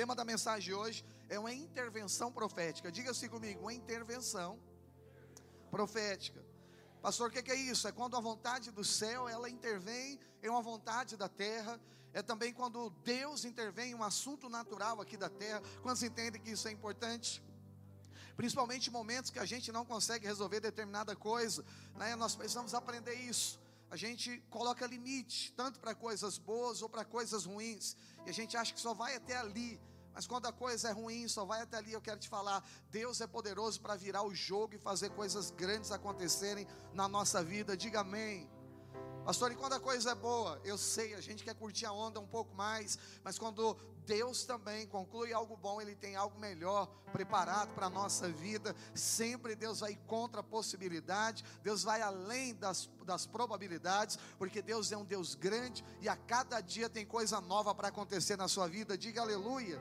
tema da mensagem de hoje é uma intervenção profética. Diga-se comigo, uma intervenção profética. Pastor, o que é isso? É quando a vontade do céu ela intervém em uma vontade da terra. É também quando Deus intervém em um assunto natural aqui da terra. Quantos entendem que isso é importante? Principalmente momentos que a gente não consegue resolver determinada coisa, né? Nós precisamos aprender isso. A gente coloca limite, tanto para coisas boas ou para coisas ruins, e a gente acha que só vai até ali. Mas quando a coisa é ruim, só vai até ali. Eu quero te falar: Deus é poderoso para virar o jogo e fazer coisas grandes acontecerem na nossa vida. Diga amém. Pastor, e quando a coisa é boa, eu sei, a gente quer curtir a onda um pouco mais, mas quando Deus também conclui algo bom, Ele tem algo melhor preparado para a nossa vida. Sempre Deus vai contra a possibilidade, Deus vai além das, das probabilidades, porque Deus é um Deus grande e a cada dia tem coisa nova para acontecer na sua vida. Diga aleluia.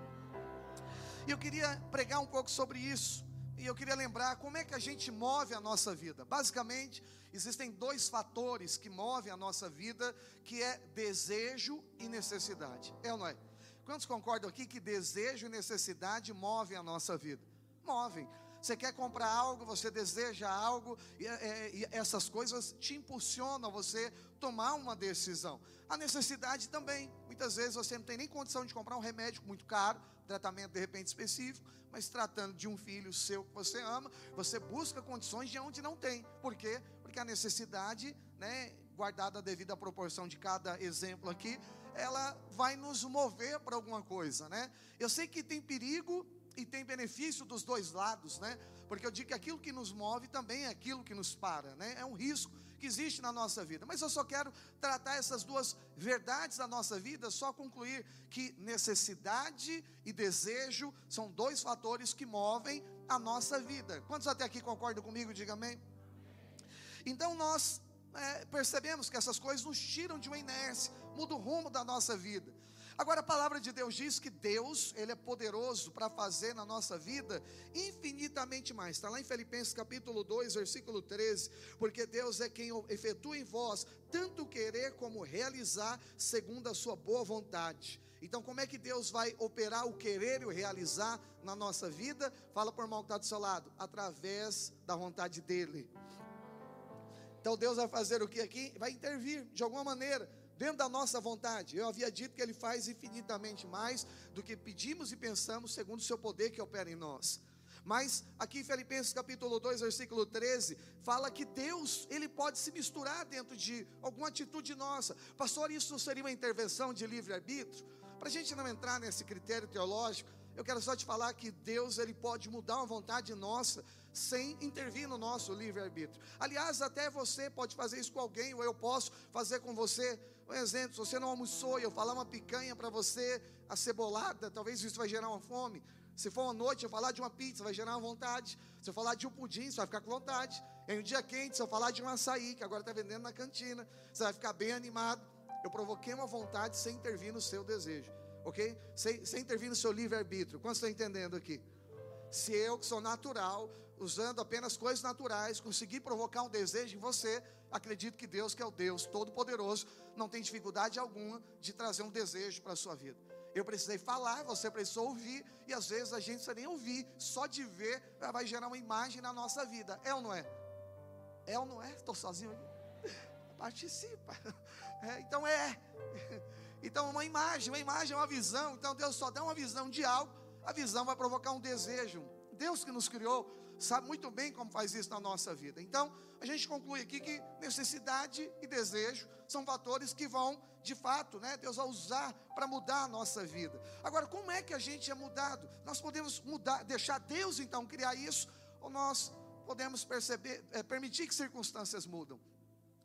E eu queria pregar um pouco sobre isso. E eu queria lembrar como é que a gente move a nossa vida. Basicamente, existem dois fatores que movem a nossa vida, que é desejo e necessidade. É ou não é? Quantos concordam aqui que desejo e necessidade movem a nossa vida? Movem. Você quer comprar algo, você deseja algo, e, é, e, essas coisas te impulsionam a você tomar uma decisão. A necessidade também. Muitas vezes você não tem nem condição de comprar um remédio muito caro, tratamento de repente específico, mas tratando de um filho seu que você ama, você busca condições de onde não tem. Por quê? Porque a necessidade, né, guardada a devida proporção de cada exemplo aqui, ela vai nos mover para alguma coisa, né? Eu sei que tem perigo e tem benefício dos dois lados, né? Porque eu digo que aquilo que nos move também é aquilo que nos para, né? É um risco que existe na nossa vida. Mas eu só quero tratar essas duas verdades da nossa vida, só concluir que necessidade e desejo são dois fatores que movem a nossa vida. Quantos até aqui concordam comigo? Diga amém. Então nós é, percebemos que essas coisas nos tiram de uma inércia, muda o rumo da nossa vida. Agora a palavra de Deus diz que Deus, Ele é poderoso para fazer na nossa vida infinitamente mais. Está lá em Filipenses capítulo 2, versículo 13. Porque Deus é quem efetua em vós tanto querer como realizar, segundo a sua boa vontade. Então, como é que Deus vai operar o querer e o realizar na nossa vida? Fala por mal que está do seu lado, através da vontade dEle. Então Deus vai fazer o que aqui? Vai intervir de alguma maneira dentro da nossa vontade. Eu havia dito que Ele faz infinitamente mais do que pedimos e pensamos, segundo o seu poder que opera em nós. Mas aqui em Filipenses capítulo 2, versículo 13, fala que Deus, Ele pode se misturar dentro de alguma atitude nossa. Pastor, isso seria uma intervenção de livre-arbítrio? Para a gente não entrar nesse critério teológico, eu quero só te falar que Deus ele pode mudar uma vontade nossa sem intervir no nosso livre-arbítrio. Aliás, até você pode fazer isso com alguém, ou eu posso fazer com você. Um exemplo, se você não almoçou e eu falar uma picanha para você, acebolada, talvez isso vai gerar uma fome. Se for uma noite, eu falar de uma pizza, vai gerar uma vontade. Se eu falar de um pudim, você vai ficar com vontade. Em um dia quente, se eu falar de um açaí, que agora está vendendo na cantina, você vai ficar bem animado. Eu provoquei uma vontade sem intervir no seu desejo ok? Sem, sem intervir no seu livre-arbítrio. Quantos estão entendendo aqui? Se eu, que sou natural, usando apenas coisas naturais, conseguir provocar um desejo em você, acredito que Deus, que é o Deus Todo-Poderoso, não tem dificuldade alguma de trazer um desejo para a sua vida. Eu precisei falar, você precisou ouvir, e às vezes a gente precisa nem ouvir, só de ver vai gerar uma imagem na nossa vida. É ou não é? É ou não é? Estou sozinho aqui? Participa. É, então é. Então, uma imagem, uma imagem é uma visão. Então, Deus só dá uma visão de algo, a visão vai provocar um desejo. Deus que nos criou sabe muito bem como faz isso na nossa vida. Então, a gente conclui aqui que necessidade e desejo são fatores que vão, de fato, né, Deus vai usar para mudar a nossa vida. Agora, como é que a gente é mudado? Nós podemos mudar, deixar Deus então criar isso, ou nós podemos perceber, é, permitir que circunstâncias mudam?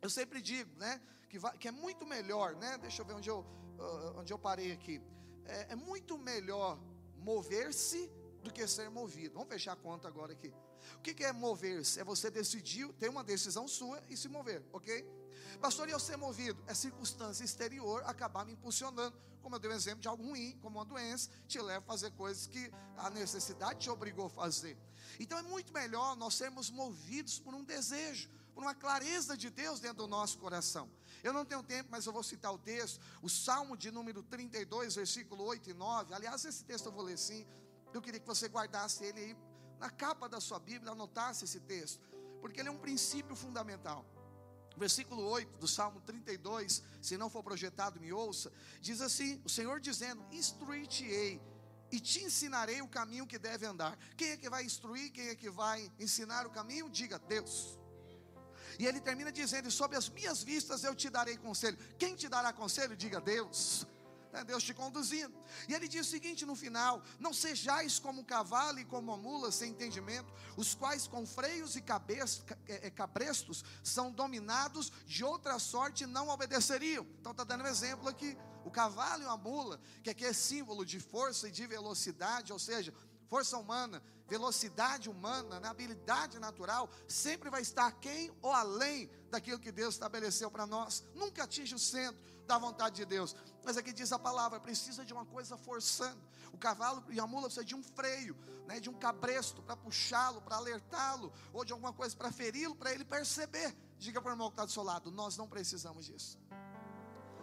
Eu sempre digo, né, que, vai, que é muito melhor, né? Deixa eu ver onde eu, uh, onde eu parei aqui. É, é muito melhor mover-se do que ser movido. Vamos fechar a conta agora aqui. O que, é mover-se? É você decidir, ter uma decisão sua e se mover, ok? Pastor, e eu ser movido? É circunstância exterior acabar me impulsionando. Como eu dei um exemplo de algo ruim, como uma doença, te leva a fazer coisas que a necessidade te obrigou a fazer. Então é muito melhor nós sermos movidos por um desejo por uma clareza de Deus dentro do nosso coração. Eu não tenho tempo, mas eu vou citar o texto, o Salmo de número 32, versículo 8 e 9. Aliás, esse texto eu vou ler sim. Eu queria que você guardasse ele aí na capa da sua Bíblia, anotasse esse texto, porque ele é um princípio fundamental. Versículo 8 do Salmo 32, se não for projetado, me ouça, diz assim: O Senhor dizendo: Instruir-te-ei e te ensinarei o caminho que deve andar. Quem é que vai instruir? Quem é que vai ensinar o caminho? Diga Deus. E ele termina dizendo: Sob as minhas vistas eu te darei conselho. Quem te dará conselho? Diga Deus. É Deus te conduzindo. E ele diz o seguinte no final: Não sejais como o cavalo e como a mula sem entendimento, os quais com freios e é, cabrestos são dominados, de outra sorte não obedeceriam. Então está dando um exemplo aqui. O cavalo e a mula, que aqui é símbolo de força e de velocidade, ou seja, força humana, velocidade humana, na habilidade natural, sempre vai estar quem ou além daquilo que Deus estabeleceu para nós. Nunca atinge o centro da vontade de Deus. Mas aqui diz a palavra, precisa de uma coisa forçando. O cavalo e a mula precisa de um freio, né, de um cabresto para puxá-lo, para alertá-lo, ou de alguma coisa para feri-lo, para ele perceber. Diga para o irmão que está do seu lado, nós não precisamos disso.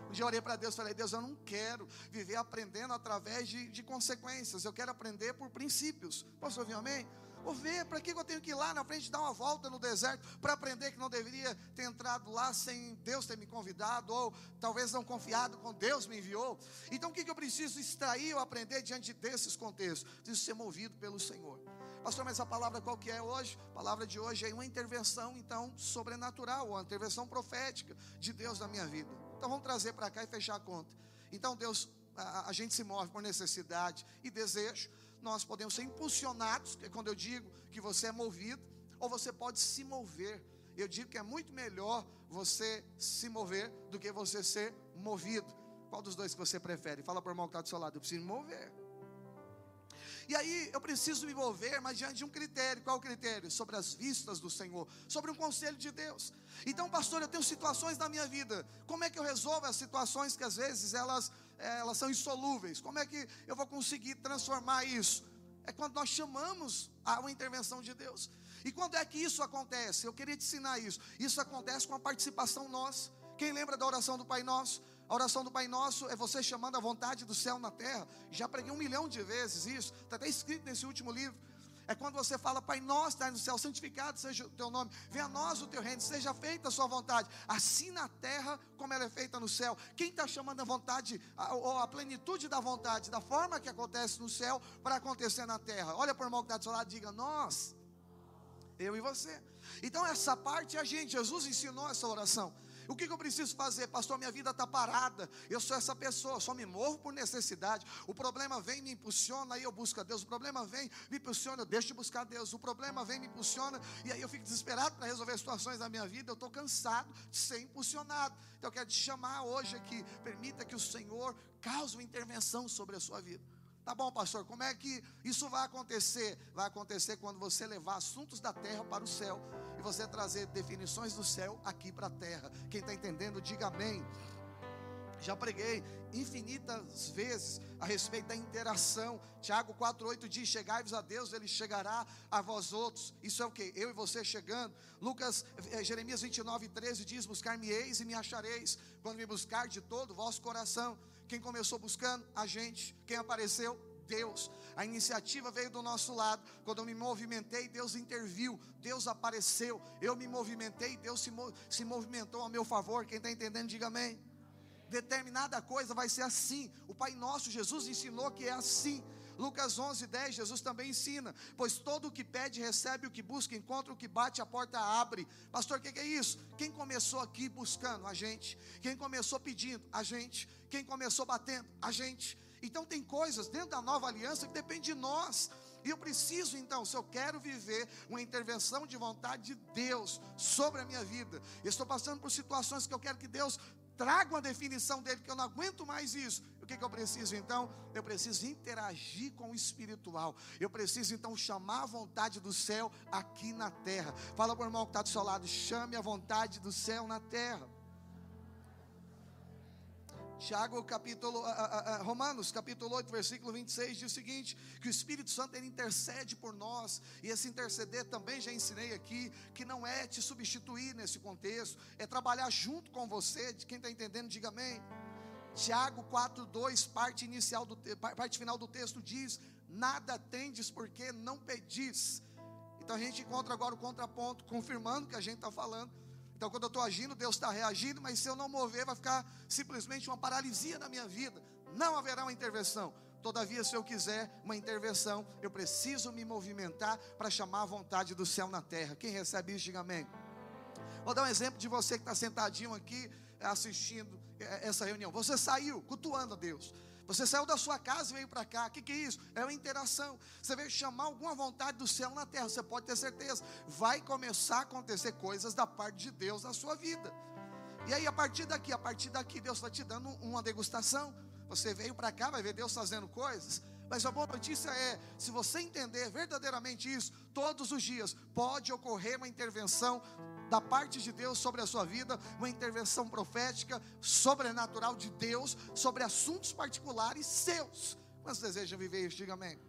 Um dia eu orei para Deus, falei, Deus, eu não quero viver aprendendo através de, de consequências, eu quero aprender por princípios. Posso ouvir amém? Vou ver, para que eu tenho que ir lá na frente dar uma volta no deserto para aprender que não deveria ter entrado lá sem Deus ter me convidado, ou talvez não confiado com Deus me enviou. Então o que, que eu preciso extrair ou aprender diante desses contextos? Preciso ser movido pelo Senhor. Pastor, mas a palavra qual que é hoje? A palavra de hoje é uma intervenção, então, sobrenatural, uma intervenção profética de Deus na minha vida. Então vamos trazer para cá e fechar a conta. Então Deus, a, a, gente se move por necessidade e desejo. Nós podemos ser impulsionados, que é quando eu digo que você é movido, ou você pode se mover. Eu digo que é muito melhor você se mover do que você ser movido. Qual dos dois que você prefere? Fala para o irmão que está do seu lado, eu preciso me mover. E aí eu preciso me mover, mas diante de um critério. Qual o critério? Sobre as vistas do Senhor, sobre um conselho de Deus. Então, pastor, eu tenho situações na minha vida. Como é que eu resolvo as situações que às vezes elas, é, elas são insolúveis? Como é que eu vou conseguir transformar isso? É quando nós chamamos a uma intervenção de Deus. E quando é que isso acontece? Eu queria te ensinar isso. Isso acontece com a participação nossa. Quem lembra da oração do Pai Nosso? A oração do Pai Nosso é você chamando a vontade do céu na terra. Já preguei um milhão de vezes isso, está até escrito nesse último livro. É quando você fala, Pai Nosso, está no céu, santificado seja o teu nome, venha a nós o teu reino, seja feita a sua vontade, assim na terra como ela é feita no céu. Quem está chamando a vontade, ou a, a, plenitude da vontade, da forma que acontece no céu, para acontecer na terra? Olha para o irmão que está do seu lado e diga, nós, eu e você. Então essa parte é a gente, Jesus ensinou essa oração. O que, que eu preciso fazer? Pastor, minha vida está parada. Eu sou essa pessoa, só me morro por necessidade. O problema vem, me impulsiona, aí eu busco a Deus. O problema vem, me impulsiona, eu deixo de buscar a Deus. O problema vem, me impulsiona, e aí eu fico desesperado para resolver situações da minha vida. Eu estou cansado de ser impulsionado. Então eu quero te chamar hoje aqui. Permita que o Senhor cause uma intervenção sobre a sua vida. Tá bom, pastor, como é que isso vai acontecer? Vai acontecer quando você levar assuntos da terra para o céu você trazer definições do céu aqui para a terra. Quem está entendendo, diga amém. Já preguei infinitas vezes a respeito da interação. Tiago 4,8 diz: Chegai-vos a Deus, Ele chegará a vós outros. Isso é o que? Eu e você chegando. Lucas, eh, Jeremias 29, 13 diz: Buscar-me-eis e me achareis, quando me buscar de todo o vosso coração. Quem começou buscando? A gente. Quem apareceu? Deus. A iniciativa veio do nosso lado. Quando eu me movimentei, Deus interviu, Deus apareceu. Eu me movimentei, Deus se, se movimentou a meu favor. Quem está entendendo, diga amém. Determinada coisa vai ser assim. O Pai Nosso, Jesus ensinou que é assim. Lucas 11, 10, Jesus também ensina: Pois todo o que pede, recebe, o que busca, encontra, o que bate, a porta abre. Pastor, o que, que é isso? Quem começou aqui buscando? A gente. Quem começou pedindo? A gente. Quem começou batendo? A gente. Então tem coisas dentro da nova aliança que depende de nós. E eu preciso então, se eu quero viver uma intervenção de vontade de Deus sobre a minha vida, estou passando por situações que eu quero que Deus traga uma definição dele, que eu não aguento mais isso. O que, que eu preciso então? Eu preciso interagir com o espiritual. Eu preciso então chamar a vontade do céu aqui na terra. Fala para o irmão que está do seu lado, chame a vontade do céu na terra. Tiago capítulo, a, a, a, Romanos capítulo 8, versículo 26 diz o seguinte: que o Espírito Santo ele intercede por nós, e esse interceder também já ensinei aqui, que não é te substituir nesse contexto, é trabalhar junto com você, de quem está entendendo, diga amém. Tiago 4, 2, parte inicial do parte final do texto diz: nada tendes porque não pedis. Então a gente encontra agora o contraponto, confirmando que a gente está falando então, quando eu estou agindo, Deus está reagindo, mas se eu não mover, vai ficar simplesmente uma paralisia na minha vida. Não haverá uma intervenção. Todavia, se eu quiser uma intervenção, eu preciso me movimentar para chamar a vontade do céu na terra. Quem recebe isso, diga amém. Vou dar um exemplo de você que está sentadinho aqui assistindo eh, essa reunião. Você saiu cultuando a Deus. Você saiu da sua casa e veio para cá. O que, que é isso? É uma interação. Você veio chamar alguma vontade do céu na terra. Você pode ter certeza. Vai começar a acontecer coisas da parte de Deus na sua vida. E aí, a partir daqui, a partir daqui, Deus está te dando uma degustação. Você veio para cá, vai ver Deus fazendo coisas. Mas a boa notícia é: se você entender verdadeiramente isso, todos os dias pode ocorrer uma intervenção da parte de Deus sobre a sua vida, uma intervenção profética, sobrenatural de Deus sobre assuntos particulares seus. Mas deseja viver isso? Diga amém.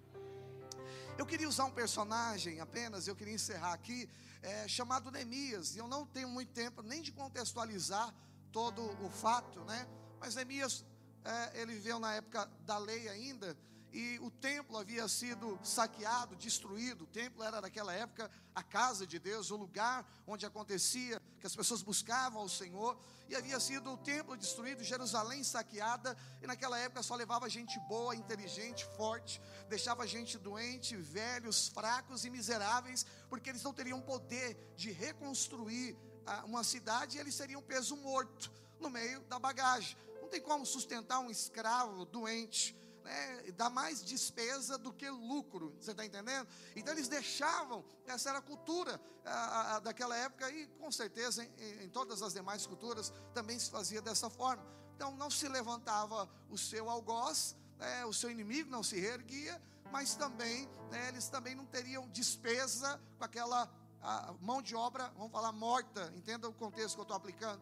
Eu queria usar um personagem apenas, eu queria encerrar aqui, é, chamado Neemias, e eu não tenho muito tempo nem de contextualizar todo o fato, né? Mas Neemias, é, ele viveu na época da lei ainda, e o templo havia sido saqueado, destruído. O templo era naquela época a casa de Deus, o lugar onde acontecia que as pessoas buscavam ao Senhor. E havia sido o templo destruído, Jerusalém saqueada. E naquela época só levava gente boa, inteligente, forte, deixava gente doente, velhos, fracos e miseráveis, porque eles não teriam poder de reconstruir ah, uma cidade e eles seriam peso morto no meio da bagagem. Não tem como sustentar um escravo doente né, dá mais despesa do que lucro, você está entendendo? Então eles deixavam, essa era a cultura a, a, daquela época e com certeza em, em todas as demais culturas também se fazia dessa forma. Então não se levantava o seu algoz, né, o seu inimigo não se reerguia, mas também né, eles também não teriam despesa com aquela mão de obra, vamos falar morta, entenda o contexto que eu estou aplicando.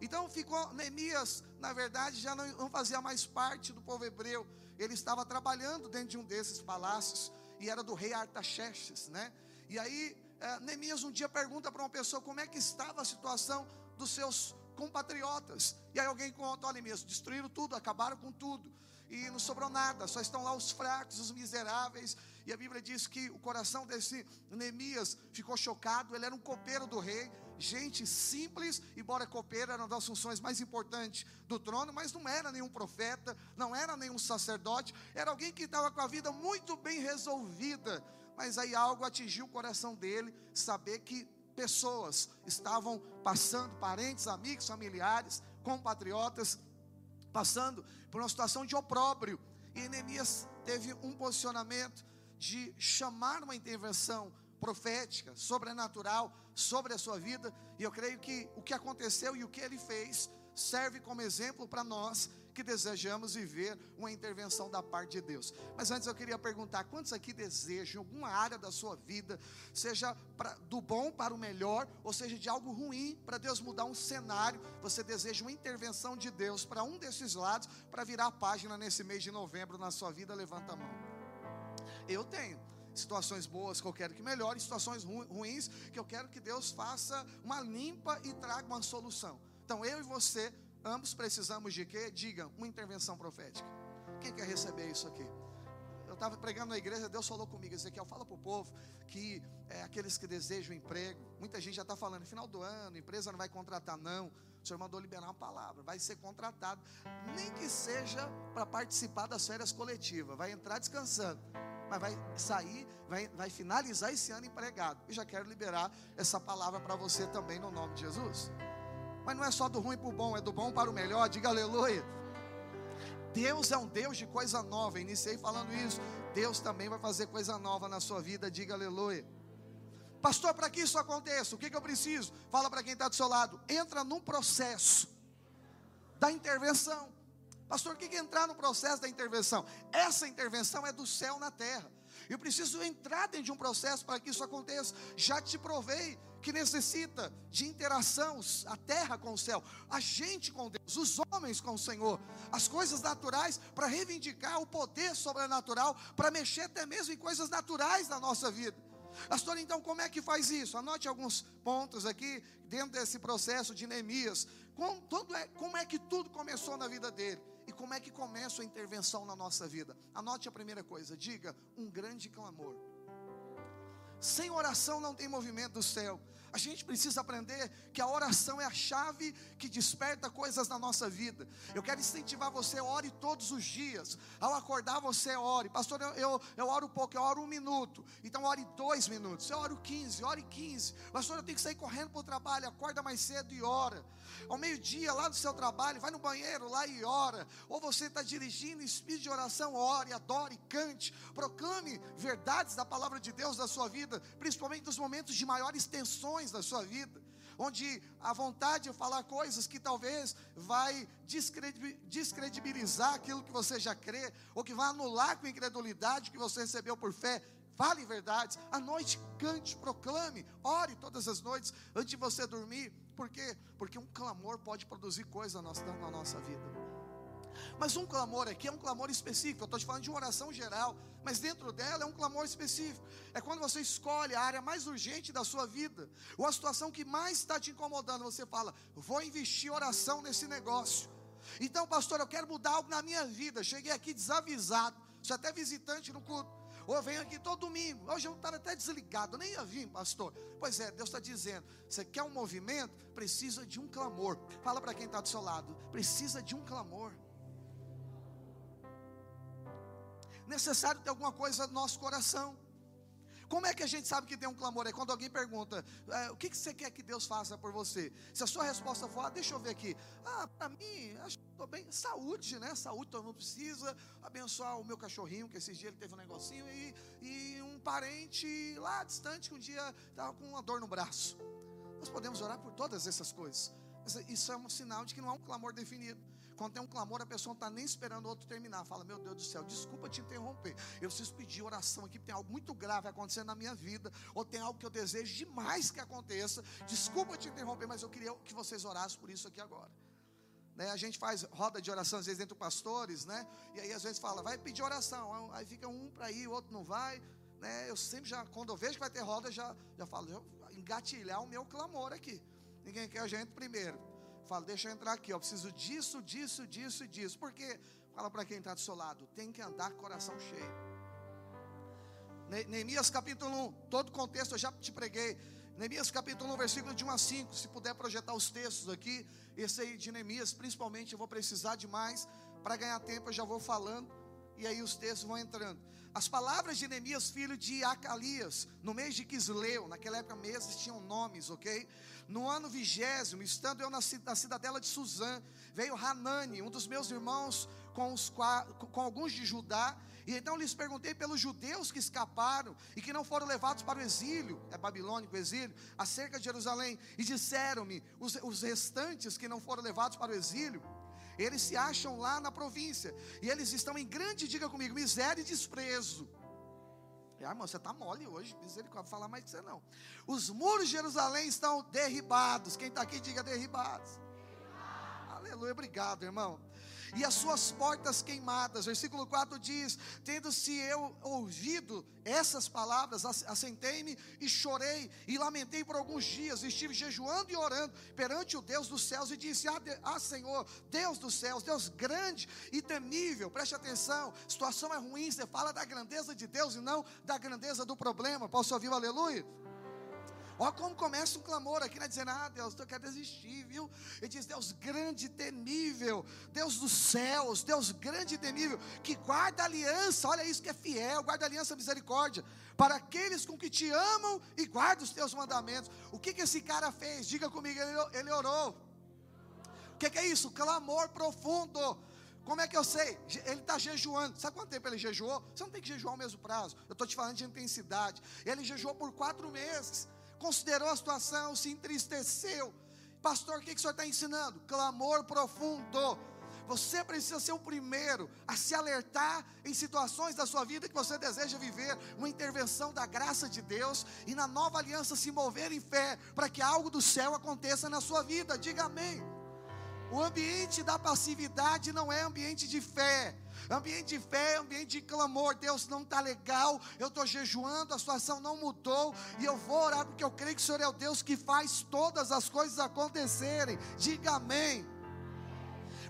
Então ficou Neemias, na verdade, já não, não fazia mais parte do povo hebreu, ele estava trabalhando dentro de um desses palácios, e era do rei Artaxerxes, né? E aí, é, Neemias um dia pergunta para uma pessoa como é que estava a situação dos seus compatriotas. E aí alguém conta, olha Neemias, destruíram tudo, acabaram com tudo. E não sobrou nada, só estão lá os fracos, os miseráveis. E a Bíblia diz que o coração desse Neemias ficou chocado, ele era um copeiro do rei, gente simples, embora copeiro era uma das funções mais importantes do trono, mas não era nenhum profeta, não era nenhum sacerdote, era alguém que estava com a vida muito bem resolvida. Mas aí algo atingiu o coração dele, saber que pessoas estavam passando, parentes, amigos, familiares, compatriotas, passando por uma situação de opróbrio. E Neemias teve um posicionamento de chamar uma intervenção profética, sobrenatural sobre a sua vida, e eu creio que o que aconteceu e o que ele fez serve como exemplo para nós que desejamos viver uma intervenção da parte de Deus. Mas antes eu queria perguntar: quantos aqui desejam alguma área da sua vida, seja pra, do bom para o melhor, ou seja, de algo ruim, para Deus mudar um cenário? Você deseja uma intervenção de Deus para um desses lados, para virar a página nesse mês de novembro na sua vida? Levanta a mão. Eu tenho situações boas que eu quero que melhore, situações ruins que eu quero que Deus faça uma limpa e traga uma solução. Então eu e você, ambos precisamos de quê? Diga, uma intervenção profética. Quem quer receber isso aqui? Eu estava pregando na igreja, Deus falou comigo, Ezequiel, fala para o povo que é, aqueles que desejam emprego, muita gente já está falando, final do ano, empresa não vai contratar, não. O Senhor mandou liberar uma palavra, vai ser contratado, nem que seja para participar das férias coletivas, vai entrar descansando mas vai sair, vai, vai finalizar esse ano empregado. E já quero liberar essa palavra para você também no nome de Jesus. Mas não é só do ruim para o bom, é do bom para o melhor. Diga aleluia. Deus é um Deus de coisa nova. Iniciei falando isso. Deus também vai fazer coisa nova na sua vida. Diga aleluia. Pastor, para que isso aconteça, o que, que eu preciso? Fala para quem está do seu lado. Entra num processo da intervenção. Pastor, o que é entrar no processo da intervenção? Essa intervenção é do céu na terra. Eu preciso entrar dentro de um processo para que isso aconteça. Já te provei que necessita de interação, a terra com o céu, a gente com Deus, os homens com o Senhor, as coisas naturais para reivindicar o poder sobrenatural, para mexer até mesmo em coisas naturais da nossa vida. Pastor, então como é que faz isso? Anote alguns pontos aqui dentro desse processo de Neemias. Como, é, como é que tudo começou na vida dele? Como é que começa a intervenção na nossa vida? Anote a primeira coisa, diga um grande clamor. Sem oração não tem movimento do céu. A gente precisa aprender que a oração é a chave que desperta coisas na nossa vida. Eu quero incentivar você, ore todos os dias. Ao acordar, você ore. Pastor, eu, eu, eu oro pouco, eu oro um minuto. Então, ore dois minutos. Eu oro 15, ore 15. Pastor, eu tenho que sair correndo para o trabalho. Acorda mais cedo e ora. Ao meio-dia, lá no seu trabalho, vai no banheiro lá e ora. Ou você está dirigindo, espírito de oração, ore, adore, cante. Proclame verdades da palavra de Deus da sua vida, principalmente nos momentos de maiores tensões da sua vida, onde a vontade de falar coisas que talvez vai descredibilizar aquilo que você já crê, ou que vai anular com incredulidade que você recebeu por fé. Fale verdades. À noite, cante, proclame, ore todas as noites antes de você dormir. Por quê? Porque um clamor pode produzir coisa na nossa vida. Mas um clamor aqui é um clamor específico. Eu estou te falando de uma oração geral, mas dentro dela é um clamor específico. É quando você escolhe a área mais urgente da sua vida, ou a situação que mais está te incomodando. Você fala, vou investir oração nesse negócio. Então, pastor, eu quero mudar algo na minha vida. Cheguei aqui desavisado, sou até visitante no culto. Ou venho aqui todo domingo. Hoje eu estava até desligado, nem ia vir, pastor. Pois é, Deus está dizendo: você quer um movimento? Precisa de um clamor. Fala para quem está do seu lado: precisa de um clamor. Necessário ter alguma coisa no nosso coração. Como é que a gente sabe que tem um clamor? É quando alguém pergunta: é, o que, que você quer que Deus faça por você? Se a sua resposta for: ah, deixa eu ver aqui. Ah, para mim, acho que estou bem. Saúde, né? Saúde, todo mundo precisa. Abençoar o meu cachorrinho, que esses dias ele teve um negocinho. E, e um parente lá distante que um dia estava com uma dor no braço. Nós podemos orar por todas essas coisas. Mas isso é um sinal de que não há um clamor definido. Quando tem um clamor, a pessoa não está nem esperando o outro terminar. Fala, meu Deus do céu, desculpa te interromper. Eu preciso pedir oração aqui, tem algo muito grave acontecendo na minha vida, ou tem algo que eu desejo demais que aconteça. Desculpa te interromper, mas eu queria que vocês orassem por isso aqui agora. Né, a gente faz roda de oração às vezes entre pastores, né? E aí às vezes fala, vai pedir oração. Aí fica um para ir, o outro não vai. Né? Eu sempre já, quando eu vejo que vai ter roda, já, já falo, já engatilhar o meu clamor aqui. Ninguém quer a gente primeiro. Fala, deixa eu entrar aqui, eu preciso disso, disso, disso e disso. Por quê? Fala para quem está do seu lado, tem que andar coração cheio. Neemias capítulo 1, todo o contexto eu já te preguei. Neemias capítulo 1, versículo de 1 a 5. Se puder projetar os textos aqui, esse aí de Neemias, principalmente, eu vou precisar demais. Para ganhar tempo, eu já vou falando, e aí os textos vão entrando. As palavras de Neemias, filho de Acalias, no mês de Quisleu, naquela época meses tinham nomes, ok? No ano vigésimo, estando eu na cidadela de Suzã, veio Hanani, um dos meus irmãos, com, os, com alguns de Judá, e então lhes perguntei pelos judeus que escaparam e que não foram levados para o exílio, é babilônico exílio, acerca de Jerusalém, e disseram-me, os, os restantes que não foram levados para o exílio, eles se acham lá na província, e eles estão em grande, diga comigo, miséria e desprezo. Ah, irmão, você está mole hoje, misericórdia, falar mais que você não. Os muros de Jerusalém estão derribados. Quem está aqui, diga derribados. Aleluia, obrigado, irmão e as suas portas queimadas. Versículo 4 diz: Tendo-se eu ouvido essas palavras, assentei-me e chorei e lamentei por alguns dias, estive jejuando e orando perante o Deus dos céus e disse: Ah, ah Senhor, Deus dos céus, Deus grande e temível, preste atenção, situação é ruim, você fala da grandeza de Deus e não da grandeza do problema. Posso ouvir o aleluia? Olha como começa um clamor aqui, né? Dizendo, ah, Deus, eu quero desistir, viu? Ele diz, Deus grande e temível, Deus dos céus, Deus grande e temível, que guarda aliança, olha isso que é fiel, guarda aliança misericórdia, para aqueles com que te amam e guardam os teus mandamentos. O que, que esse cara fez? Diga comigo, ele, ele orou. O que, que é isso? Clamor profundo. Como é que eu sei? Ele está jejuando. Sabe quanto tempo ele jejuou? Você não tem que jejuar o mesmo prazo. Eu estou te falando de intensidade. Ele jejuou por quatro meses considerou a situação, se entristeceu. Pastor, o que, que o senhor está ensinando? Clamor profundo. Você precisa ser o primeiro a se alertar em situações da sua vida que você deseja viver, uma intervenção da graça de Deus e na nova aliança se mover em fé para que algo do céu aconteça na sua vida. Diga amém. O ambiente da passividade não é ambiente de fé. Ambiente de fé, ambiente de clamor. Deus não está legal. Eu estou jejuando, a situação não mudou. E eu vou orar porque eu creio que o Senhor é o Deus que faz todas as coisas acontecerem. Diga amém.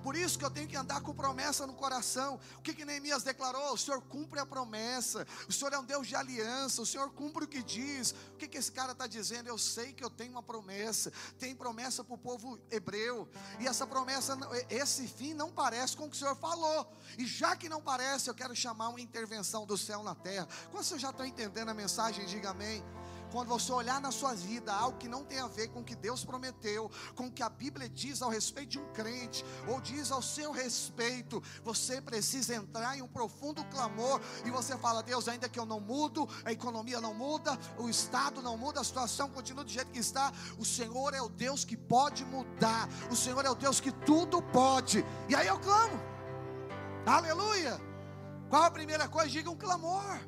Por isso que eu tenho que andar com promessa no coração. O que, que Neemias declarou? O Senhor cumpre a promessa. O Senhor é um Deus de aliança. O Senhor cumpre o que diz. O que, que esse cara está dizendo? Eu sei que eu tenho uma promessa. Tem promessa para o povo hebreu. E essa promessa, esse fim não parece com o que o Senhor falou. E já que não parece, eu quero chamar uma intervenção do céu na terra. Quando você já está entendendo a mensagem, diga amém. Quando você olhar na sua vida algo que não tem a ver com o que Deus prometeu, com o que a Bíblia diz ao respeito de um crente, ou diz ao seu respeito, você precisa entrar em um profundo clamor e você fala: Deus, ainda que eu não mudo, a economia não muda, o estado não muda, a situação continua do jeito que está, o Senhor é o Deus que pode mudar, o Senhor é o Deus que tudo pode. E aí eu clamo, aleluia. Qual a primeira coisa? Diga um clamor.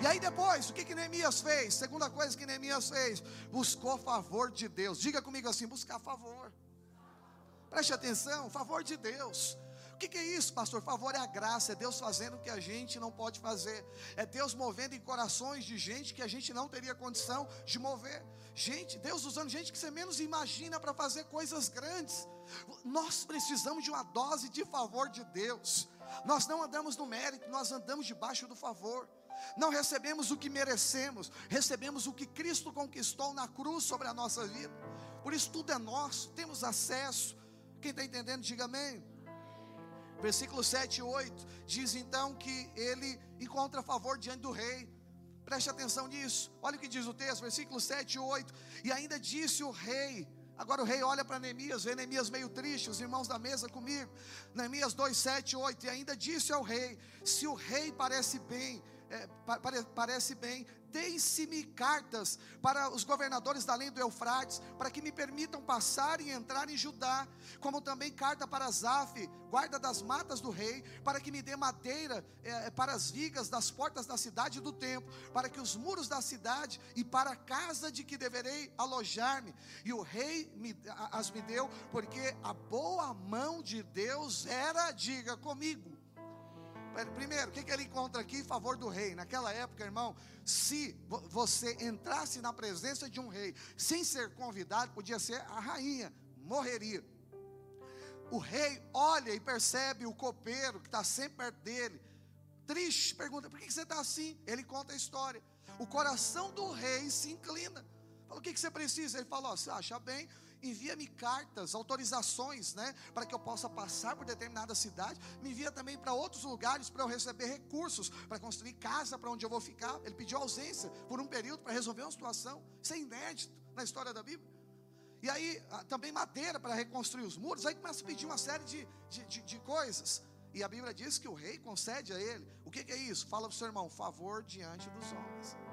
E aí depois, o que que Neemias fez? Segunda coisa que Neemias fez, buscou favor de Deus. Diga comigo assim, buscar favor. Preste atenção, favor de Deus. O que, que, é isso, pastor? Favor é a graça, é Deus fazendo o que a gente não pode fazer, é Deus movendo em corações de gente que a gente não teria condição de mover. Gente, Deus usando gente que você menos imagina para fazer coisas grandes. Nós precisamos de uma dose de favor de Deus. Nós não andamos no mérito, nós andamos debaixo do favor. Não recebemos o que merecemos, recebemos o que Cristo conquistou na cruz sobre a nossa vida. Por isso tudo é nosso, temos acesso. Quem está entendendo, diga amém. Versículo 7 e 8 diz então que ele encontra favor diante do rei. Preste atenção nisso. Olha o que diz o texto, versículo 7 e 8. E ainda disse o rei. Agora o rei olha para Neemias, vê Neemias meio triste, os irmãos da mesa comigo. Neemias 2, 7 e 8. E ainda disse ao rei: Se o rei parece bem é, pare, parece bem, deem-se-me cartas para os governadores da além do Eufrates, para que me permitam passar e entrar em Judá, como também carta para Zaf, guarda das matas do rei, para que me dê madeira é, para as vigas das portas da cidade e do templo, para que os muros da cidade e para a casa de que deverei alojar-me. E o rei me, as me deu, porque a boa mão de Deus era, diga comigo Primeiro, o que, que ele encontra aqui em favor do rei? Naquela época, irmão, se você entrasse na presença de um rei sem ser convidado, podia ser a rainha, morreria. O rei olha e percebe o copeiro que está sempre perto dele, triste, pergunta: por que, você está assim? Ele conta a história. O coração do rei se inclina. Fala: o que, que você precisa? Ele fala: oh, você acha bem? Envia-me cartas, autorizações, né, para que eu possa passar por determinada cidade, me envia também para outros lugares para eu receber recursos, para construir casa para onde eu vou ficar. Ele pediu ausência por um período para resolver uma situação, isso é inédito na história da Bíblia. E aí, ah, também madeira para reconstruir os muros, aí começa a pedir uma série de, de, de, de coisas. E a Bíblia diz que o rei concede a ele. O que, que é isso? Fala para o seu irmão, favor diante dos homens.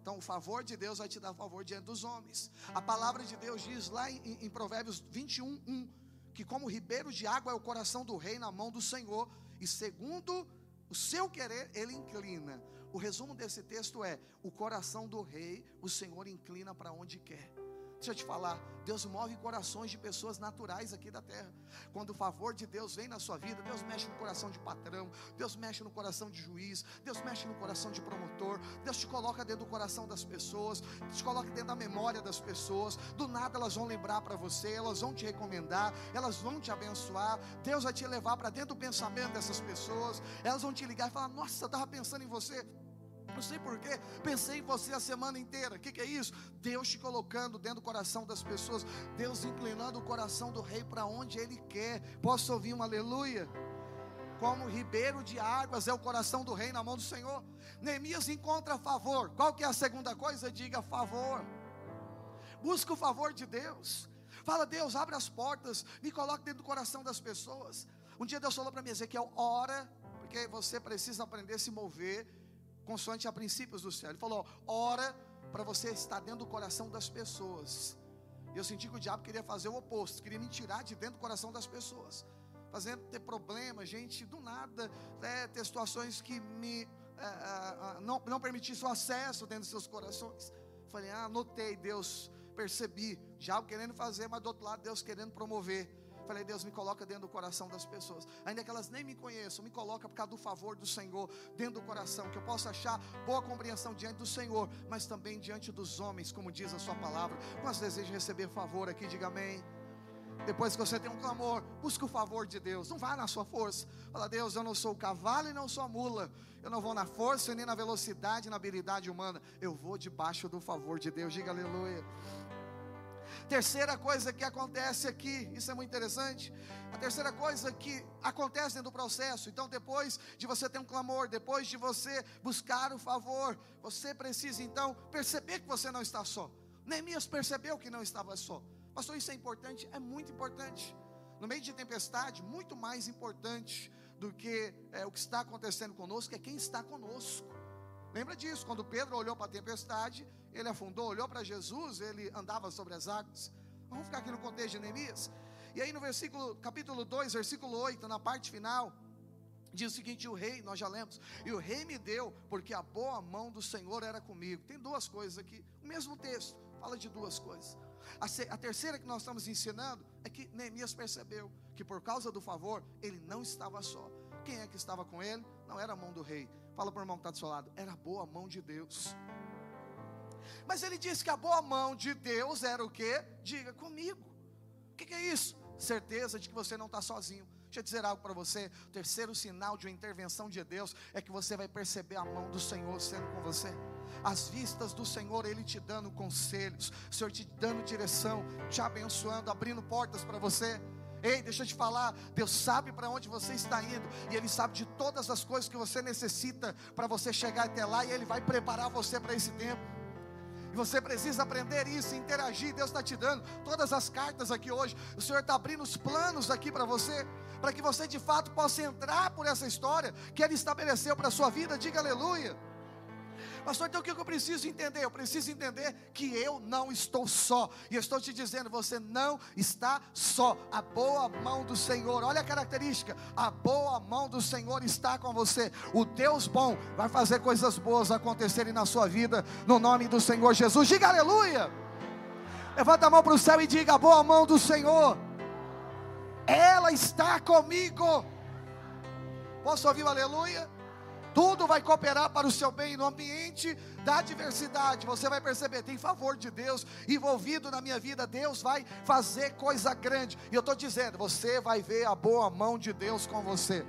Então, o favor de Deus vai te dar favor diante dos homens. A palavra de Deus diz lá em, em Provérbios 21, 1, que como ribeiro de água é o coração do rei na mão do Senhor, e segundo o seu querer, ele inclina. O resumo desse texto é: o coração do rei, o Senhor inclina para onde quer. Deixa eu te falar, Deus move corações de pessoas naturais aqui da terra. Quando o favor de Deus vem na sua vida, Deus mexe no coração de patrão, Deus mexe no coração de juiz, Deus mexe no coração de promotor, Deus te coloca dentro do coração das pessoas, te coloca dentro da memória das pessoas. Do nada elas vão lembrar para você, elas vão te recomendar, elas vão te abençoar. Deus vai te levar para dentro do pensamento dessas pessoas. Elas vão te ligar e falar: Nossa, eu estava pensando em você. Não sei porquê, pensei em você a semana inteira. O que, que, é isso? Deus te colocando dentro do coração das pessoas, Deus inclinando o coração do rei para onde Ele quer. Posso ouvir um aleluia? Como ribeiro de águas é o coração do rei na mão do Senhor. Neemias encontra favor. Qual que é a segunda coisa? Diga favor. Busca o favor de Deus. Fala, Deus, abre as portas, me coloque dentro do coração das pessoas. Um dia Deus falou para mim, Ezequiel, ora, porque você precisa aprender a se mover consoante a princípios do céu. Ele falou: ora para você estar dentro do coração das pessoas. Eu senti que o diabo queria fazer o oposto, queria me tirar de dentro do coração das pessoas, fazendo ter problemas, gente, do nada, né, ter situações que me é, é, não, não permitissem o acesso dentro dos seus corações. Falei, ah, notei, Deus, percebi, diabo querendo fazer, mas do outro lado, Deus querendo promover. Falei, Deus, me coloca dentro do coração das pessoas, ainda que elas nem me conheçam, me coloca por causa do favor do Senhor dentro do coração, que eu possa achar boa compreensão diante do Senhor, mas também diante dos homens, como diz a Sua palavra. Nós desejamos receber favor aqui, diga amém. Depois que você tem um clamor, busque o favor de Deus. Não vá na sua força. Fala, Deus, eu não sou o cavalo e não sou a mula. Eu não vou na força nem na velocidade, na habilidade humana. Eu vou debaixo do favor de Deus. Diga aleluia. Terceira coisa que acontece aqui, isso é muito interessante. A terceira coisa que acontece dentro do processo. Então, depois de você ter um clamor, depois de você buscar o favor, você precisa então perceber que você não está só. Neemias percebeu que não estava só. Pastor, isso é importante? É muito importante. No meio de tempestade, muito mais importante do que é, o que está acontecendo conosco é quem está conosco. Lembra disso? Quando Pedro olhou para a tempestade, ele afundou, olhou para Jesus, ele andava sobre as águas. Vamos ficar aqui no contexto de Neemias. E aí no versículo, capítulo 2, versículo 8, na parte final, diz o seguinte: o rei, nós já lemos, e o rei me deu, porque a boa mão do Senhor era comigo. Tem duas coisas aqui, o mesmo texto, fala de duas coisas. A, a terceira que nós estamos ensinando é que Neemias percebeu que por causa do favor, ele não estava só. Quem é que estava com ele? Não era a mão do rei. Fala para o irmão que está do seu lado, era a boa mão de Deus. Mas ele disse que a boa mão de Deus era o que? Diga comigo. O que, que é isso? Certeza de que você não está sozinho. Deixa eu dizer algo para você. O terceiro sinal de uma intervenção de Deus é que você vai perceber a mão do Senhor sendo com você. As vistas do Senhor, Ele te dando conselhos, o Senhor te dando direção, te abençoando, abrindo portas para você. Ei, deixa eu te falar, Deus sabe para onde você está indo, e Ele sabe de todas as coisas que você necessita para você chegar até lá, e Ele vai preparar você para esse tempo. E você precisa aprender isso, interagir. Deus está te dando todas as cartas aqui hoje. O Senhor está abrindo os planos aqui para você, para que você de fato possa entrar por essa história que Ele estabeleceu para a sua vida. Diga aleluia. Pastor, então o que eu preciso entender? Eu preciso entender que eu não estou só. E eu estou te dizendo, você não está só. A boa mão do Senhor, olha a característica: a boa mão do Senhor está com você. O Deus bom vai fazer coisas boas acontecerem na sua vida, no nome do Senhor Jesus. Diga aleluia. Levanta a mão para o céu e diga: a boa mão do Senhor, ela está comigo. Posso ouvir o aleluia? Tudo vai cooperar para o seu bem no ambiente da adversidade. Você vai perceber, tem favor de Deus envolvido na minha vida. Deus vai fazer coisa grande. E eu estou dizendo, você vai ver a boa mão de Deus com você.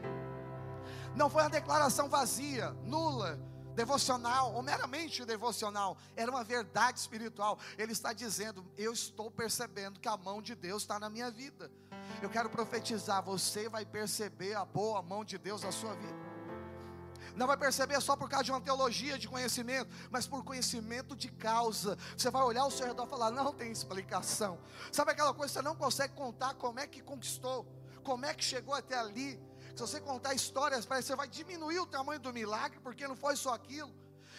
Não foi uma declaração vazia, nula, devocional, ou meramente devocional, era uma verdade espiritual. Ele está dizendo: Eu estou percebendo que a mão de Deus está na minha vida. Eu quero profetizar: você vai perceber a boa mão de Deus na sua vida não vai perceber só por causa de uma teologia de conhecimento, mas por conhecimento de causa. Você vai olhar ao seu redor e falar: não tem explicação. Sabe aquela coisa que você não consegue contar como é que conquistou, como é que chegou até ali. Se você contar histórias, parece que você vai diminuir o tamanho do milagre, porque não foi só aquilo.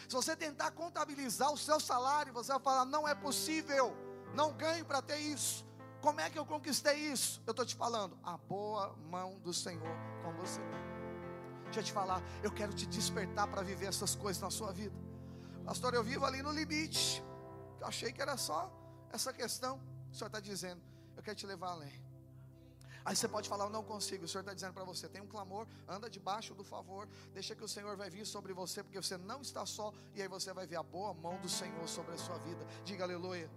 Se você tentar contabilizar o seu salário, você vai falar: não é possível, não ganho para ter isso. Como é que eu conquistei isso? Eu estou te falando, a boa mão do Senhor com você. Deixa eu te falar, eu quero te despertar para viver essas coisas na sua vida. Pastor, eu vivo ali no limite. Eu achei que era só essa questão. O Senhor está dizendo, eu quero te levar além. Aí você pode falar, eu não consigo. O Senhor está dizendo para você: tem um clamor, anda debaixo do favor, deixa que o Senhor vai vir sobre você, porque você não está só, e aí você vai ver a boa mão do Senhor sobre a sua vida. Diga aleluia.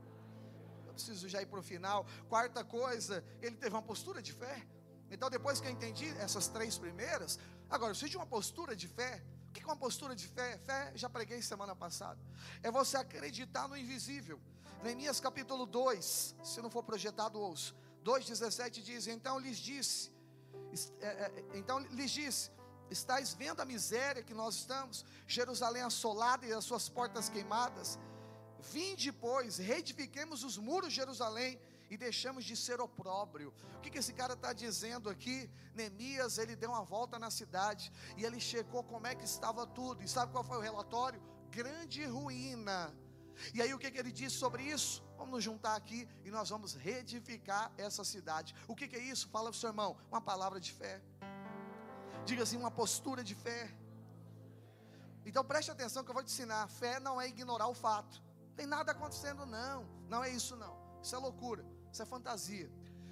Eu preciso já ir para o final. Quarta coisa, ele teve uma postura de fé. Então, depois que eu entendi essas três primeiras, Agora, preciso de uma postura de fé. O que é uma postura de fé? Fé, já preguei semana passada. É você acreditar no invisível. Neemias capítulo 2, se não for projetado, ouço. 2,17 diz: Então lhes disse, é, é, então lhes disse, estáis vendo a miséria que nós estamos, Jerusalém assolada e as suas portas queimadas. Vinde, pois, reedifiquemos os muros de Jerusalém e deixamos de ser opróbrio. O que, que esse cara está dizendo aqui? Neemias, ele deu uma volta na cidade e ele checou como é que estava tudo. E sabe qual foi o relatório? Grande ruína. E aí o que, que ele diz sobre isso? Vamos nos juntar aqui e nós vamos reedificar essa cidade. O que, que é isso? Fala para o seu irmão, uma palavra de fé. Diga assim, uma postura de fé. Então preste atenção que eu vou te ensinar. Fé não é ignorar o fato. Tem nada acontecendo, não. Não é isso, não. Isso é loucura. Isso é fantasia.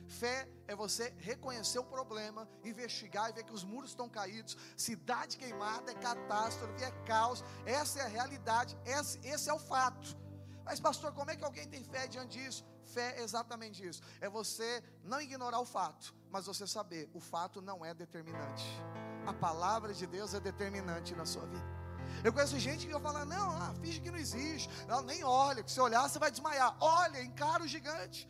Fé é você reconhecer o problema, investigar e ver que os muros estão caídos, cidade queimada, é catástrofe, é caos. Essa é a realidade, esse, esse é o fato. Mas, pastor, como é que alguém tem fé diante disso? Fé é exatamente isso: é você não ignorar o fato, mas você saber, o fato não é determinante. A palavra de Deus é determinante na sua vida. Eu conheço gente que vai falar, não, ah, finge que não existe. Não, nem olha, que se olhar você vai desmaiar. Olha, encara o gigante.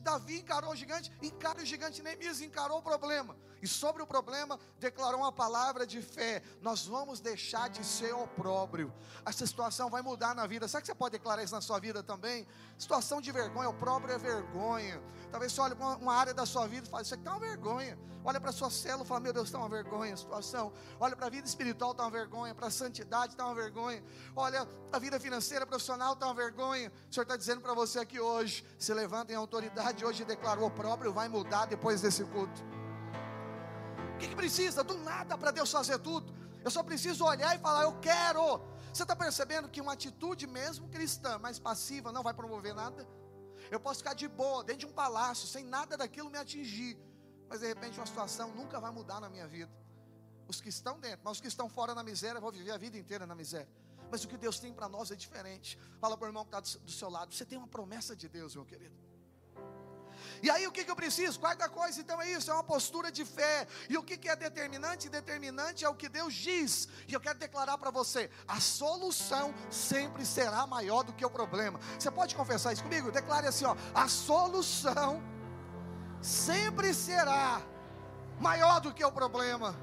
Davi encarou o gigante, encara o gigante, Neemias encarou o problema. E sobre o problema, declarou uma palavra de fé: nós vamos deixar de ser opróbrio. Essa situação vai mudar na vida. Será que você pode declarar isso na sua vida também? Situação de vergonha, opróbrio é vergonha. Talvez você olhe para uma área da sua vida e fale: Isso aqui está uma vergonha. Olha para a sua célula e fala: Meu Deus, está uma vergonha a situação. Olha para a vida espiritual, está uma vergonha. Para a santidade, está uma vergonha. Olha, a vida financeira, profissional, está uma vergonha. O Senhor está dizendo para você aqui hoje: Se levanta em autoridade hoje e declara: O próprio vai mudar depois desse culto. O que, que precisa? Do nada para Deus fazer tudo. Eu só preciso olhar e falar: Eu quero. Você está percebendo que uma atitude mesmo cristã, mais passiva, não vai promover nada? Eu posso ficar de boa, dentro de um palácio, sem nada daquilo me atingir. Mas de repente uma situação nunca vai mudar na minha vida. Os que estão dentro, mas os que estão fora na miséria vão viver a vida inteira na miséria. Mas o que Deus tem para nós é diferente. Fala para o irmão que está do seu lado: você tem uma promessa de Deus, meu querido. E aí o que, que eu preciso? Quarta coisa, então é isso, é uma postura de fé. E o que, que é determinante? Determinante é o que Deus diz. E eu quero declarar para você: a solução sempre será maior do que o problema. Você pode confessar isso comigo? Declare assim: ó, a solução sempre será maior do que o problema.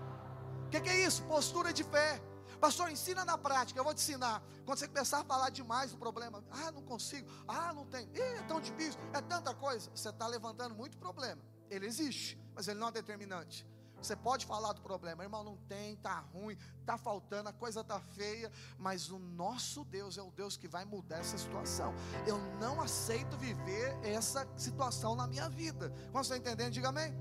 O que, que é isso? Postura de fé. Pastor, ensina na prática, eu vou te ensinar. Quando você começar a falar demais do problema, ah, não consigo, ah, não tem, Ih, é tão difícil, é tanta coisa. Você está levantando muito problema. Ele existe, mas ele não é determinante. Você pode falar do problema, irmão, não tem, tá ruim, tá faltando, a coisa tá feia, mas o nosso Deus é o Deus que vai mudar essa situação. Eu não aceito viver essa situação na minha vida. Quando você está entendendo, diga amém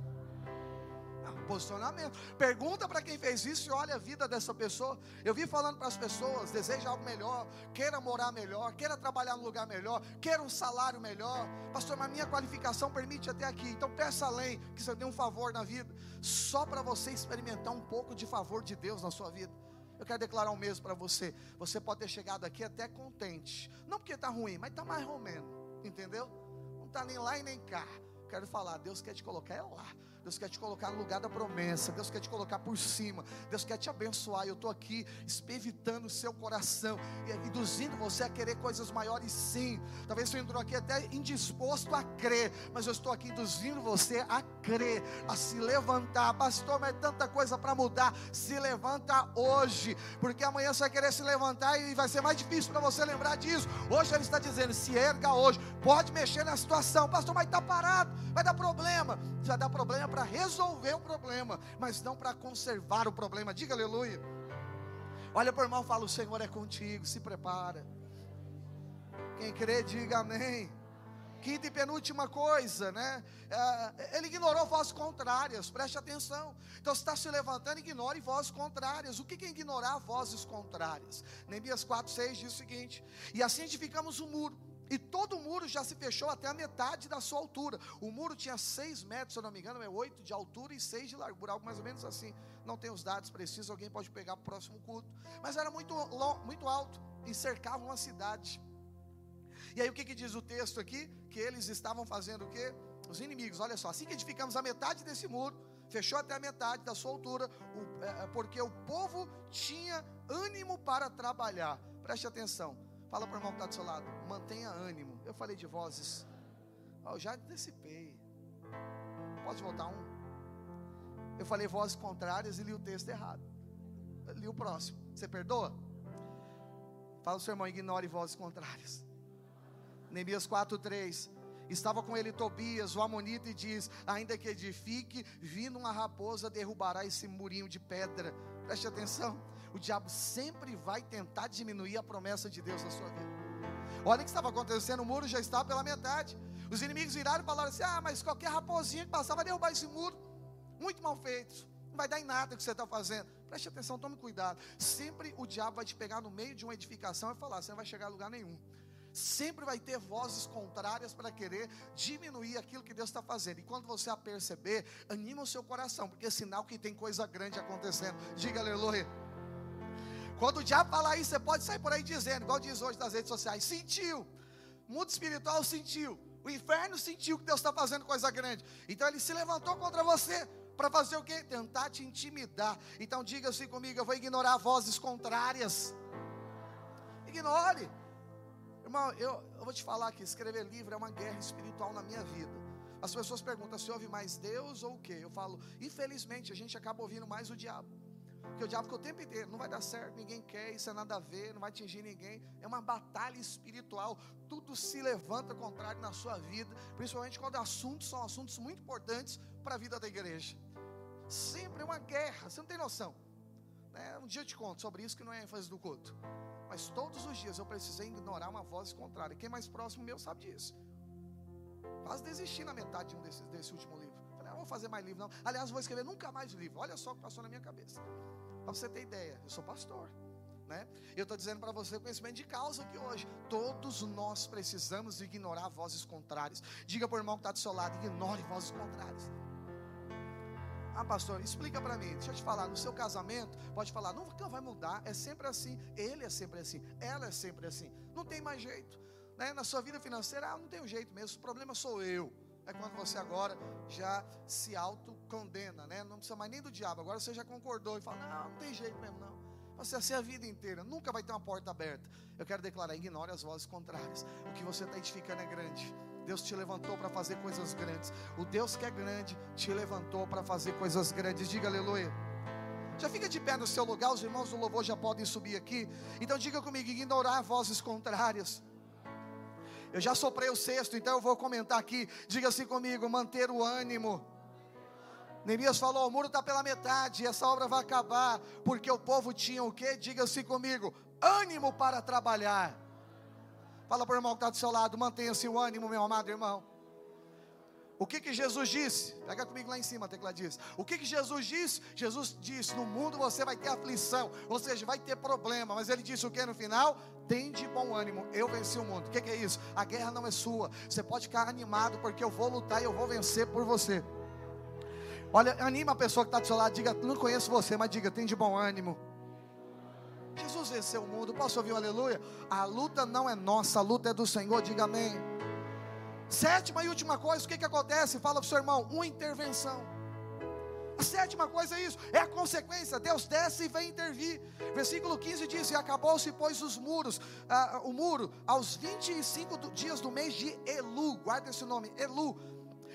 posicionamento. Pergunta para quem fez isso e olha a vida dessa pessoa. Eu vi falando para as pessoas: deseja algo melhor, queira morar melhor, queira trabalhar num lugar melhor, queira um salário melhor. Pastor, mas minha qualificação permite até aqui. Então peça além, que você dê um favor na vida, só para você experimentar um pouco de favor de Deus na sua vida. Eu quero declarar um mesmo para você. Você pode ter chegado aqui até contente. Não porque está ruim, mas está mais romeno. Entendeu? Não está nem lá e nem cá. Quero falar, Deus quer te colocar é lá. Deus quer te colocar no lugar da promessa. Deus quer te colocar por cima. Deus quer te abençoar. Eu estou aqui espevitando o seu coração e induzindo você a querer coisas maiores, sim. Talvez você entrou aqui até indisposto a crer, mas eu estou aqui induzindo você a crer, a se levantar. Pastor, mas é tanta coisa para mudar. Se levanta hoje, porque amanhã você vai querer se levantar e vai ser mais difícil para você lembrar disso. Hoje ele está dizendo: se erga hoje, pode mexer na situação. Pastor, mas está parado, vai dar problema. Já dá problema para resolver o problema, mas não para conservar o problema. Diga aleluia. Olha irmão e fala: O Senhor é contigo, se prepara. Quem crê, diga amém. Quinta e penúltima coisa, né? É, ele ignorou vozes contrárias, preste atenção. Então, se está se levantando, ignore vozes contrárias. O que é ignorar vozes contrárias? Neemias 4, 6 diz o seguinte: E assim edificamos o muro e todo o muro já se fechou até a metade da sua altura. O muro tinha seis metros, se eu não me engano, é oito de altura e seis de largura, algo mais ou menos assim. Não tem os dados precisos, alguém pode pegar para o próximo culto. Mas era muito, muito alto e cercava uma cidade. E aí o que, que diz o texto aqui? Que eles estavam fazendo o quê? Os inimigos, olha só, assim que edificamos a metade desse muro, fechou até a metade da sua altura, é, é porque o povo tinha ânimo para trabalhar. Preste atenção Fala para o irmão que está do seu lado. Mantenha ânimo. Eu falei de vozes. Eu já antecipei. Pode voltar um? Eu falei vozes contrárias e li o texto errado. Eu li o próximo. Você perdoa? Fala o seu irmão, ignore vozes contrárias. Neemias 4:3. Estava com ele Tobias, o Amonita, e diz: Ainda que edifique, vindo uma raposa, derrubará esse murinho de pedra. Preste atenção o diabo sempre vai tentar diminuir a promessa de Deus na sua vida. Olha o que estava acontecendo, o muro já estava pela metade. Os inimigos viraram e falaram assim: Ah, mas qualquer raposinha que passar vai derrubar esse muro. Muito mal feito. Não vai dar em nada o que você está fazendo. Preste atenção, tome cuidado. Sempre o diabo vai te pegar no meio de uma edificação e falar: Você não vai chegar a lugar nenhum. Sempre vai ter vozes contrárias para querer diminuir aquilo que Deus está fazendo. E quando você a perceber, anima o seu coração, porque é sinal que tem coisa grande acontecendo. Diga aleluia. Quando o diabo falar isso, você pode sair por aí dizendo, igual diz hoje nas redes sociais: sentiu. O mundo espiritual sentiu. O inferno sentiu que Deus está fazendo coisa grande. Então ele se levantou contra você. Para fazer o quê? Tentar te intimidar. Então diga assim comigo: eu vou ignorar vozes contrárias. Ignore. Irmão, eu, eu vou te falar que escrever livro é uma guerra espiritual na minha vida. As pessoas perguntam se ouve mais Deus ou o quê? Eu falo, infelizmente a gente acaba ouvindo mais o diabo. Porque o diabo fica o tempo inteiro, não vai dar certo, ninguém quer, isso é nada a ver, não vai atingir ninguém. É uma batalha espiritual, tudo se levanta contrário na sua vida, principalmente quando assuntos são assuntos muito importantes para a vida da igreja. Sempre é uma guerra, você não tem noção. É, um dia eu te conto sobre isso que não é ênfase do culto. Mas todos os dias eu precisei ignorar uma voz contrária. Quem é mais próximo meu sabe disso. Quase desisti na metade de um desses, desse último livro. Falei, não vou fazer mais livro, não. Aliás, vou escrever nunca mais livro. Olha só o que passou na minha cabeça. Para você ter ideia, eu sou pastor. Né? Eu estou dizendo para você conhecimento de causa aqui hoje. Todos nós precisamos ignorar vozes contrárias. Diga para o irmão que está do seu lado: ignore vozes contrárias. Ah, pastor, explica para mim. Deixa eu te falar. No seu casamento, pode falar, nunca vai mudar. É sempre assim. Ele é sempre assim. Ela é sempre assim. Não tem mais jeito. Né? Na sua vida financeira, ah, não tem jeito mesmo. O problema sou eu. É quando você agora já se autocondena, né? Não precisa mais nem do diabo. Agora você já concordou e fala: Não, não tem jeito mesmo, não. Você assim a vida inteira, nunca vai ter uma porta aberta. Eu quero declarar: ignore as vozes contrárias. O que você está edificando é grande. Deus te levantou para fazer coisas grandes. O Deus que é grande te levantou para fazer coisas grandes. Diga aleluia. Já fica de pé no seu lugar, os irmãos do louvor já podem subir aqui. Então diga comigo: ignorar vozes contrárias. Eu já soprei o sexto, então eu vou comentar aqui. Diga assim comigo: manter o ânimo. Neemias falou: o muro está pela metade, essa obra vai acabar, porque o povo tinha o que? Diga assim comigo: ânimo para trabalhar. Fala para o irmão que está do seu lado, mantenha-se o ânimo, meu amado irmão. O que que Jesus disse? Pega comigo lá em cima, tecla diz. O que que Jesus disse? Jesus disse: No mundo você vai ter aflição, ou seja, vai ter problema. Mas ele disse o que no final? Tem de bom ânimo, eu venci o mundo. O que, que é isso? A guerra não é sua. Você pode ficar animado, porque eu vou lutar e eu vou vencer por você. Olha, anima a pessoa que está do seu lado, diga: Não conheço você, mas diga: Tem de bom ânimo. Jesus venceu o mundo. Posso ouvir um aleluia? A luta não é nossa, a luta é do Senhor. Diga amém. Sétima e última coisa, o que, que acontece? Fala para o seu irmão: uma intervenção. A sétima coisa é isso, é a consequência. Deus desce e vem intervir. Versículo 15 diz: E acabou-se, pois, os muros, ah, o muro, aos 25 do, dias do mês de Elu, guarda esse nome, Elu,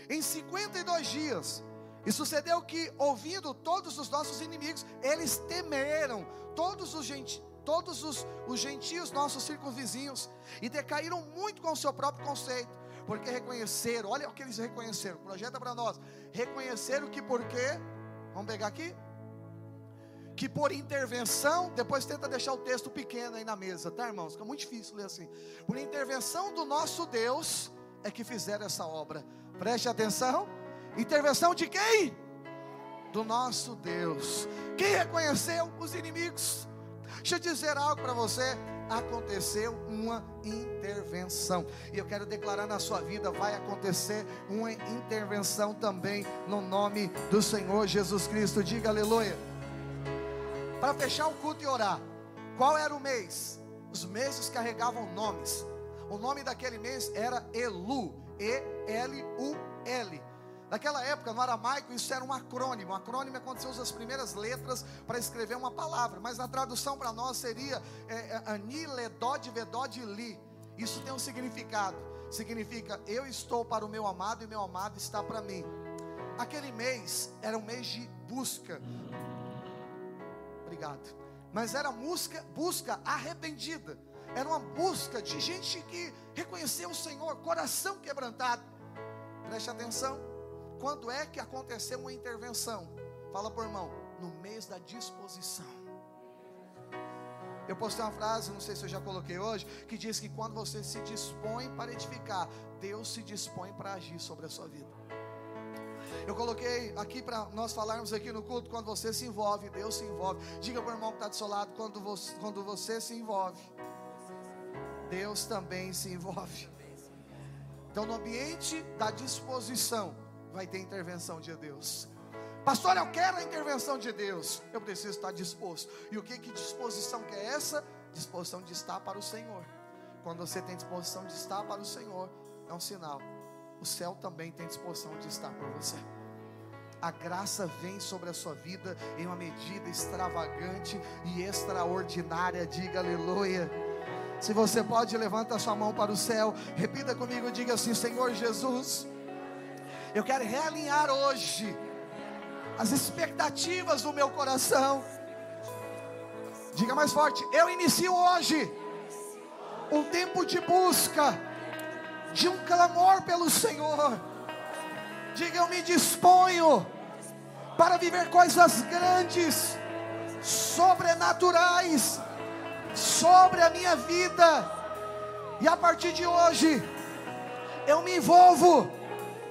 em 52 dias. E sucedeu que, ouvindo todos os nossos inimigos, eles temeram, todos os gentios, todos os, os gentios, nossos circunvizinhos, e decaíram muito com o seu próprio conceito, porque reconheceram, olha o que eles reconheceram, projeta para nós, reconheceram que por quê? Vamos pegar aqui? Que por intervenção, depois tenta deixar o texto pequeno aí na mesa, tá irmãos? Fica muito difícil ler assim. Por intervenção do nosso Deus, é que fizeram essa obra. Preste atenção. Intervenção de quem? Do nosso Deus. Quem reconheceu os inimigos? Deixa eu dizer algo para você. Aconteceu uma intervenção, e eu quero declarar na sua vida: vai acontecer uma intervenção também, no nome do Senhor Jesus Cristo. Diga aleluia. Para fechar o culto e orar, qual era o mês? Os meses carregavam nomes. O nome daquele mês era Elu, E-L-U-L. Naquela época, no aramaico, isso era um acrônimo. Um acrônimo é quando você usa as primeiras letras para escrever uma palavra. Mas na tradução para nós seria é, é, Ani, Ledod, Vedod, Li. Isso tem um significado. Significa, eu estou para o meu amado e meu amado está para mim. Aquele mês era um mês de busca. Obrigado. Mas era busca, busca arrependida. Era uma busca de gente que reconheceu o Senhor, coração quebrantado. Preste atenção. Quando é que aconteceu uma intervenção? Fala por irmão, no mês da disposição. Eu postei uma frase, não sei se eu já coloquei hoje, que diz que quando você se dispõe para edificar, Deus se dispõe para agir sobre a sua vida. Eu coloquei aqui para nós falarmos aqui no culto, quando você se envolve, Deus se envolve. Diga para o irmão que está do seu lado, quando você, quando você se envolve, Deus também se envolve. Então, no ambiente da disposição, vai ter intervenção de Deus. Pastor, eu quero a intervenção de Deus. Eu preciso estar disposto. E o que, que disposição que é essa? Disposição de estar para o Senhor. Quando você tem disposição de estar para o Senhor, é um sinal. O céu também tem disposição de estar por você. A graça vem sobre a sua vida em uma medida extravagante e extraordinária. Diga aleluia. Se você pode, levanta sua mão para o céu. Repita comigo, diga assim: Senhor Jesus, eu quero realinhar hoje as expectativas do meu coração. Diga mais forte: eu inicio hoje um tempo de busca, de um clamor pelo Senhor. Diga, eu me disponho para viver coisas grandes, sobrenaturais, sobre a minha vida. E a partir de hoje, eu me envolvo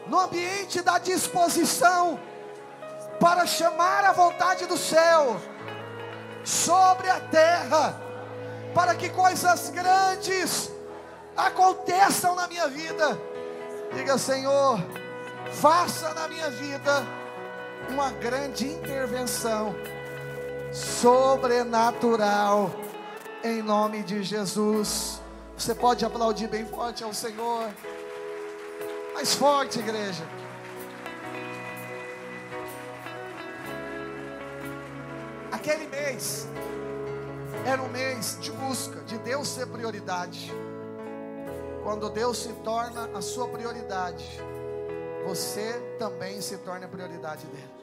no ambiente da disposição para chamar a vontade do céu sobre a terra, para que coisas grandes aconteçam na minha vida. Diga, Senhor, faça na minha vida uma grande intervenção sobrenatural, em nome de Jesus. Você pode aplaudir bem forte ao Senhor, mais forte, igreja. Aquele mês era um mês de busca, de Deus ser prioridade. Quando Deus se torna a sua prioridade, você também se torna a prioridade dele.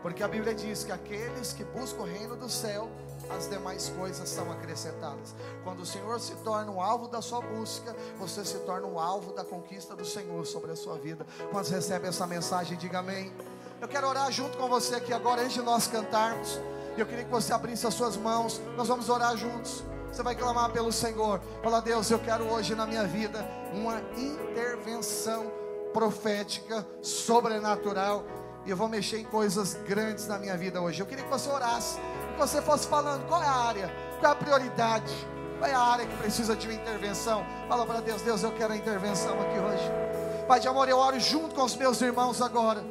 Porque a Bíblia diz que aqueles que buscam o reino do céu, as demais coisas são acrescentadas. Quando o Senhor se torna o alvo da sua busca, você se torna o alvo da conquista do Senhor sobre a sua vida. Quando recebe essa mensagem, diga amém. Eu quero orar junto com você aqui agora, antes de nós cantarmos. Eu queria que você abrisse as suas mãos. Nós vamos orar juntos. Você vai clamar pelo Senhor. Fala, Deus, eu quero hoje na minha vida uma intervenção profética, sobrenatural. E eu vou mexer em coisas grandes na minha vida hoje. Eu queria que você orasse. Você fosse falando qual é a área, qual é a prioridade, qual é a área que precisa de uma intervenção. Fala para Deus, Deus, eu quero a intervenção aqui hoje. Pai de amor, eu oro junto com os meus irmãos agora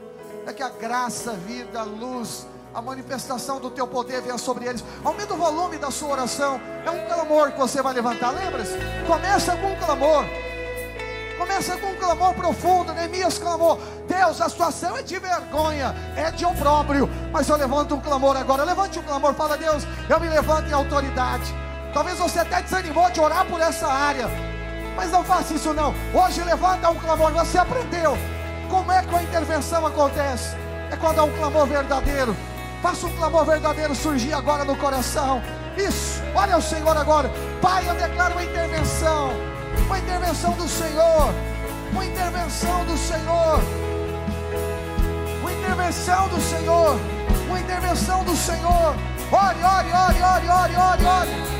é que a graça, a vida, a luz, a manifestação do teu poder venha sobre eles. Aumenta o volume da sua oração. É um clamor que você vai levantar. Lembra-se? Começa com um clamor. Começa com um clamor profundo. Neemias clamou: Deus, a situação é de vergonha, é de opróbrio. Mas eu levanto um clamor agora. Levante um clamor. Fala, Deus, eu me levanto em autoridade. Talvez você até desanimou de orar por essa área. Mas não faça isso não. Hoje levanta um clamor. Você aprendeu. Como é que a intervenção acontece? É quando há um clamor verdadeiro. Faça um clamor verdadeiro surgir agora no coração. Isso, olha o Senhor agora. Pai, eu declaro uma intervenção. Uma intervenção do Senhor. Uma intervenção do Senhor. Uma intervenção do Senhor. Uma intervenção do Senhor. Ore, ore, ore, ore, ore, ore, ore.